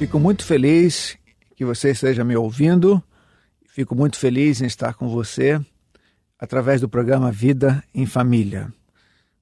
Fico muito feliz que você esteja me ouvindo. Fico muito feliz em estar com você através do programa Vida em Família.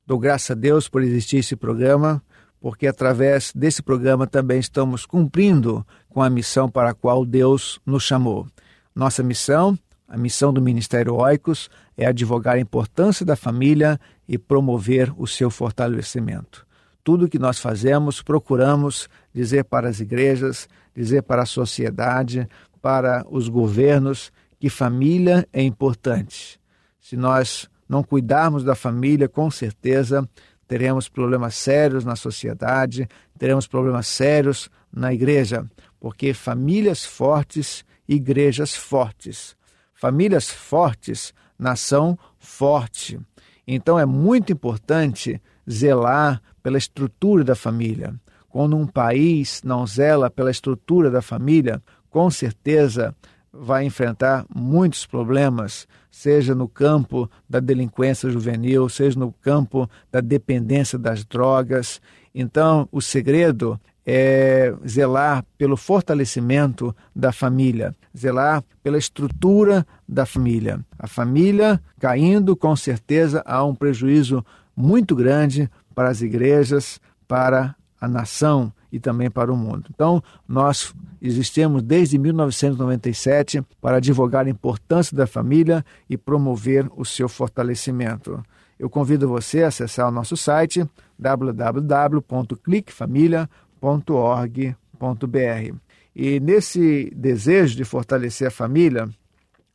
Dou graças a Deus por existir esse programa, porque através desse programa também estamos cumprindo com a missão para a qual Deus nos chamou. Nossa missão, a missão do Ministério Oicos, é advogar a importância da família e promover o seu fortalecimento tudo que nós fazemos, procuramos dizer para as igrejas, dizer para a sociedade, para os governos, que família é importante. Se nós não cuidarmos da família, com certeza teremos problemas sérios na sociedade, teremos problemas sérios na igreja, porque famílias fortes, igrejas fortes. Famílias fortes, nação forte. Então é muito importante zelar pela estrutura da família. Quando um país não zela pela estrutura da família, com certeza vai enfrentar muitos problemas, seja no campo da delinquência juvenil, seja no campo da dependência das drogas. Então, o segredo é zelar pelo fortalecimento da família, zelar pela estrutura da família. A família caindo, com certeza há um prejuízo muito grande para as igrejas, para a nação e também para o mundo. Então, nós existimos desde 1997 para advogar a importância da família e promover o seu fortalecimento. Eu convido você a acessar o nosso site www.cliquefamilia.org.br. E nesse desejo de fortalecer a família,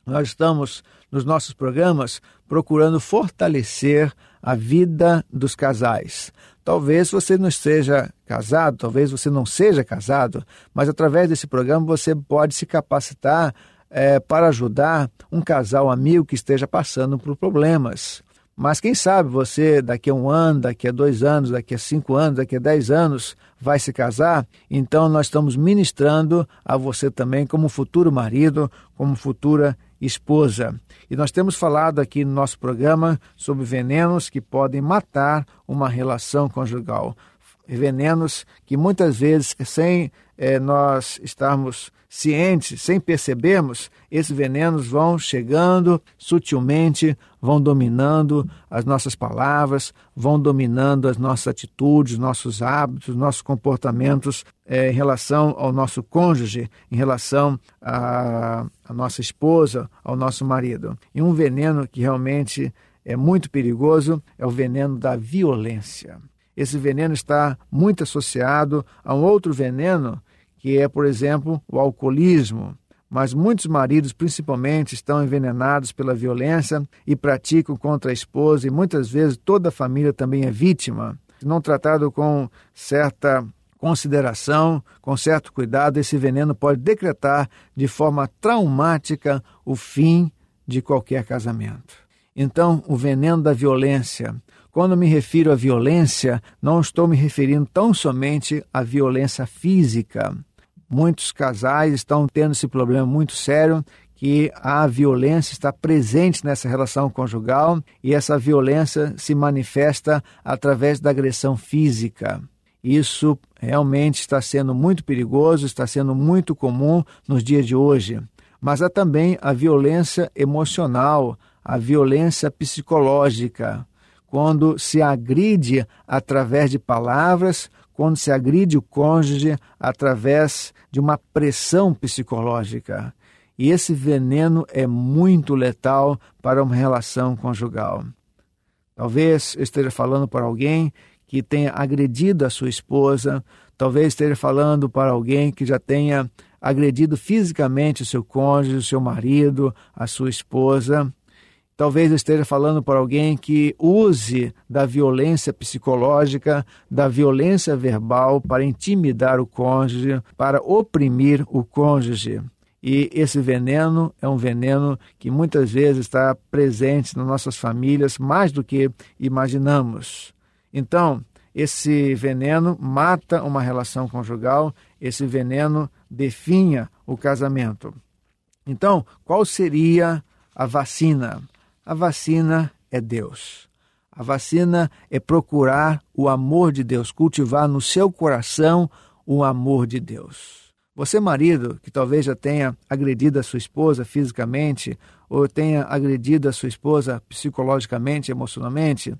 nós estamos nos nossos programas procurando fortalecer a vida dos casais. Talvez você não esteja casado, talvez você não seja casado, mas através desse programa você pode se capacitar é, para ajudar um casal amigo que esteja passando por problemas. Mas quem sabe você, daqui a um ano, daqui a dois anos, daqui a cinco anos, daqui a dez anos, vai se casar? Então nós estamos ministrando a você também como futuro marido, como futura esposa. E nós temos falado aqui no nosso programa sobre venenos que podem matar uma relação conjugal. Venenos que muitas vezes, sem é, nós estarmos cientes, sem percebermos, esses venenos vão chegando sutilmente, vão dominando as nossas palavras, vão dominando as nossas atitudes, nossos hábitos, nossos comportamentos é, em relação ao nosso cônjuge, em relação à nossa esposa, ao nosso marido. E um veneno que realmente é muito perigoso é o veneno da violência. Esse veneno está muito associado a um outro veneno que é, por exemplo, o alcoolismo. Mas muitos maridos, principalmente, estão envenenados pela violência e praticam contra a esposa, e muitas vezes toda a família também é vítima. Não tratado com certa consideração, com certo cuidado, esse veneno pode decretar de forma traumática o fim de qualquer casamento. Então, o veneno da violência. Quando me refiro à violência, não estou me referindo tão somente à violência física, Muitos casais estão tendo esse problema muito sério que a violência está presente nessa relação conjugal e essa violência se manifesta através da agressão física. Isso realmente está sendo muito perigoso, está sendo muito comum nos dias de hoje. Mas há também a violência emocional, a violência psicológica, quando se agride através de palavras quando se agride o cônjuge através de uma pressão psicológica. E esse veneno é muito letal para uma relação conjugal. Talvez eu esteja falando para alguém que tenha agredido a sua esposa, talvez esteja falando para alguém que já tenha agredido fisicamente o seu cônjuge, o seu marido, a sua esposa. Talvez eu esteja falando para alguém que use da violência psicológica, da violência verbal para intimidar o cônjuge, para oprimir o cônjuge. E esse veneno é um veneno que muitas vezes está presente nas nossas famílias mais do que imaginamos. Então, esse veneno mata uma relação conjugal, esse veneno definha o casamento. Então, qual seria a vacina? A vacina é Deus. A vacina é procurar o amor de Deus, cultivar no seu coração o amor de Deus. Você, marido, que talvez já tenha agredido a sua esposa fisicamente ou tenha agredido a sua esposa psicologicamente, emocionalmente,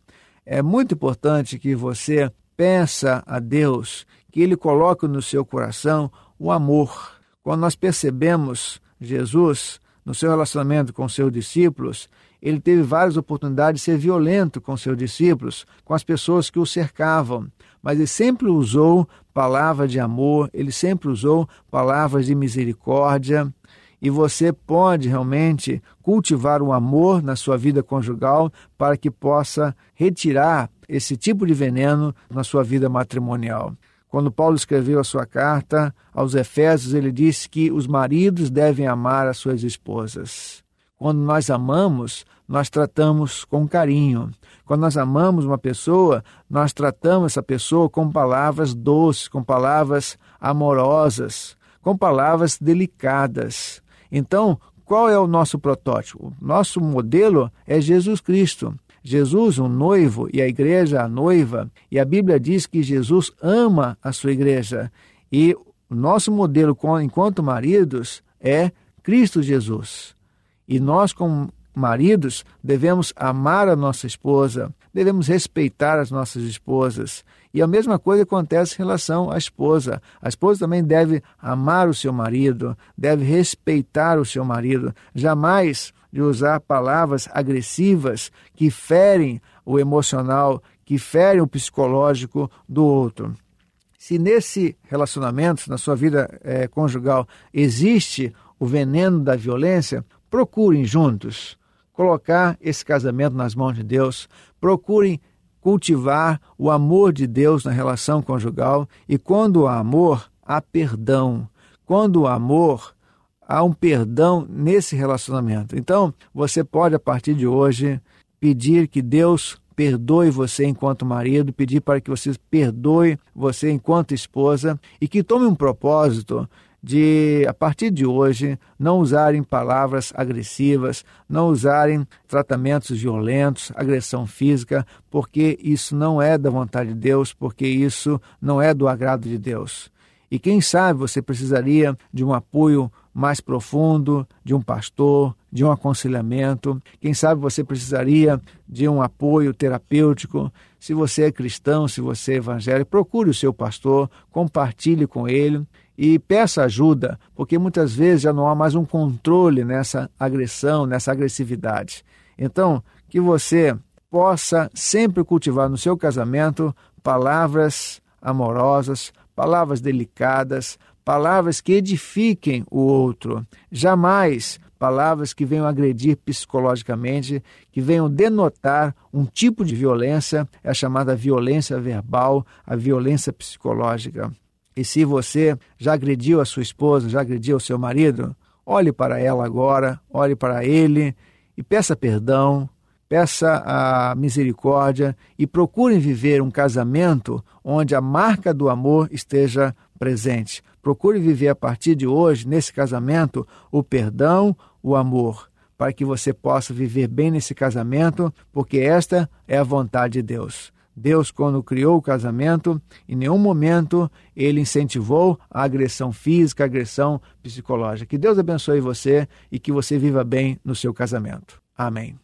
é muito importante que você peça a Deus que Ele coloque no seu coração o amor. Quando nós percebemos Jesus no seu relacionamento com seus discípulos, ele teve várias oportunidades de ser violento com seus discípulos, com as pessoas que o cercavam, mas ele sempre usou palavras de amor, ele sempre usou palavras de misericórdia. E você pode realmente cultivar o amor na sua vida conjugal para que possa retirar esse tipo de veneno na sua vida matrimonial. Quando Paulo escreveu a sua carta aos Efésios, ele disse que os maridos devem amar as suas esposas. Quando nós amamos, nós tratamos com carinho. Quando nós amamos uma pessoa, nós tratamos essa pessoa com palavras doces, com palavras amorosas, com palavras delicadas. Então, qual é o nosso protótipo? Nosso modelo é Jesus Cristo. Jesus, o noivo, e a igreja, a noiva, e a Bíblia diz que Jesus ama a sua igreja. E o nosso modelo enquanto maridos é Cristo Jesus. E nós, como maridos, devemos amar a nossa esposa, devemos respeitar as nossas esposas. E a mesma coisa acontece em relação à esposa. A esposa também deve amar o seu marido, deve respeitar o seu marido, jamais de usar palavras agressivas que ferem o emocional, que ferem o psicológico do outro. Se nesse relacionamento, na sua vida é, conjugal, existe o veneno da violência, procurem juntos colocar esse casamento nas mãos de Deus, procurem cultivar o amor de Deus na relação conjugal e quando há amor, há perdão. Quando há amor, há um perdão nesse relacionamento. Então, você pode a partir de hoje pedir que Deus perdoe você enquanto marido, pedir para que você perdoe você enquanto esposa e que tome um propósito de, a partir de hoje, não usarem palavras agressivas, não usarem tratamentos violentos, agressão física, porque isso não é da vontade de Deus, porque isso não é do agrado de Deus. E quem sabe você precisaria de um apoio mais profundo, de um pastor, de um aconselhamento. Quem sabe você precisaria de um apoio terapêutico. Se você é cristão, se você é evangélico, procure o seu pastor, compartilhe com ele e peça ajuda, porque muitas vezes já não há mais um controle nessa agressão, nessa agressividade. Então, que você possa sempre cultivar no seu casamento palavras amorosas, palavras delicadas, palavras que edifiquem o outro, jamais palavras que venham agredir psicologicamente, que venham denotar um tipo de violência, é a chamada violência verbal, a violência psicológica. E se você já agrediu a sua esposa, já agrediu o seu marido, olhe para ela agora, olhe para ele e peça perdão, peça a misericórdia e procure viver um casamento onde a marca do amor esteja presente. Procure viver a partir de hoje, nesse casamento, o perdão, o amor, para que você possa viver bem nesse casamento, porque esta é a vontade de Deus. Deus, quando criou o casamento, em nenhum momento ele incentivou a agressão física, a agressão psicológica. Que Deus abençoe você e que você viva bem no seu casamento. Amém.